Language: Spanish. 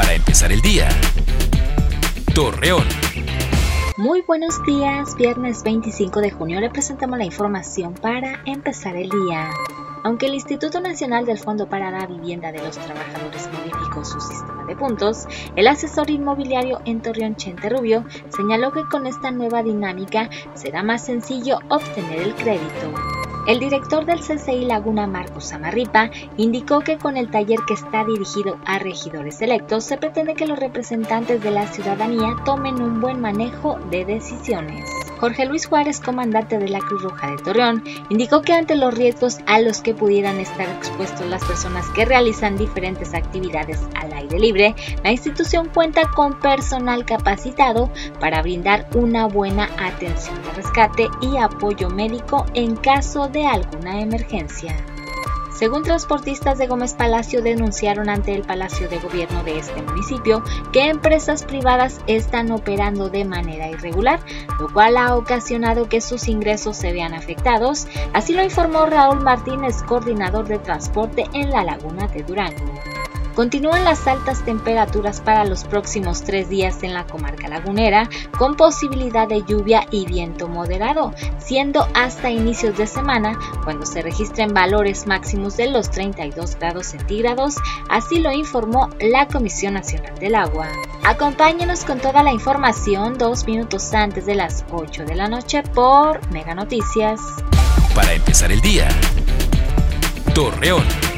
Para empezar el día. Torreón. Muy buenos días, viernes 25 de junio le presentamos la información para empezar el día. Aunque el Instituto Nacional del Fondo para la Vivienda de los Trabajadores modificó su sistema de puntos, el asesor inmobiliario en Torreón Chente Rubio señaló que con esta nueva dinámica será más sencillo obtener el crédito. El director del CCI Laguna, Marcos Amarripa, indicó que con el taller que está dirigido a regidores electos se pretende que los representantes de la ciudadanía tomen un buen manejo de decisiones. Jorge Luis Juárez, comandante de la Cruz Roja de Torreón, indicó que ante los riesgos a los que pudieran estar expuestos las personas que realizan diferentes actividades al aire libre, la institución cuenta con personal capacitado para brindar una buena atención de rescate y apoyo médico en caso de alguna emergencia. Según transportistas de Gómez Palacio denunciaron ante el Palacio de Gobierno de este municipio que empresas privadas están operando de manera irregular, lo cual ha ocasionado que sus ingresos se vean afectados, así lo informó Raúl Martínez, coordinador de transporte en la Laguna de Durango. Continúan las altas temperaturas para los próximos tres días en la comarca lagunera, con posibilidad de lluvia y viento moderado, siendo hasta inicios de semana cuando se registren valores máximos de los 32 grados centígrados, así lo informó la Comisión Nacional del Agua. Acompáñenos con toda la información dos minutos antes de las 8 de la noche por Mega Noticias. Para empezar el día. Torreón.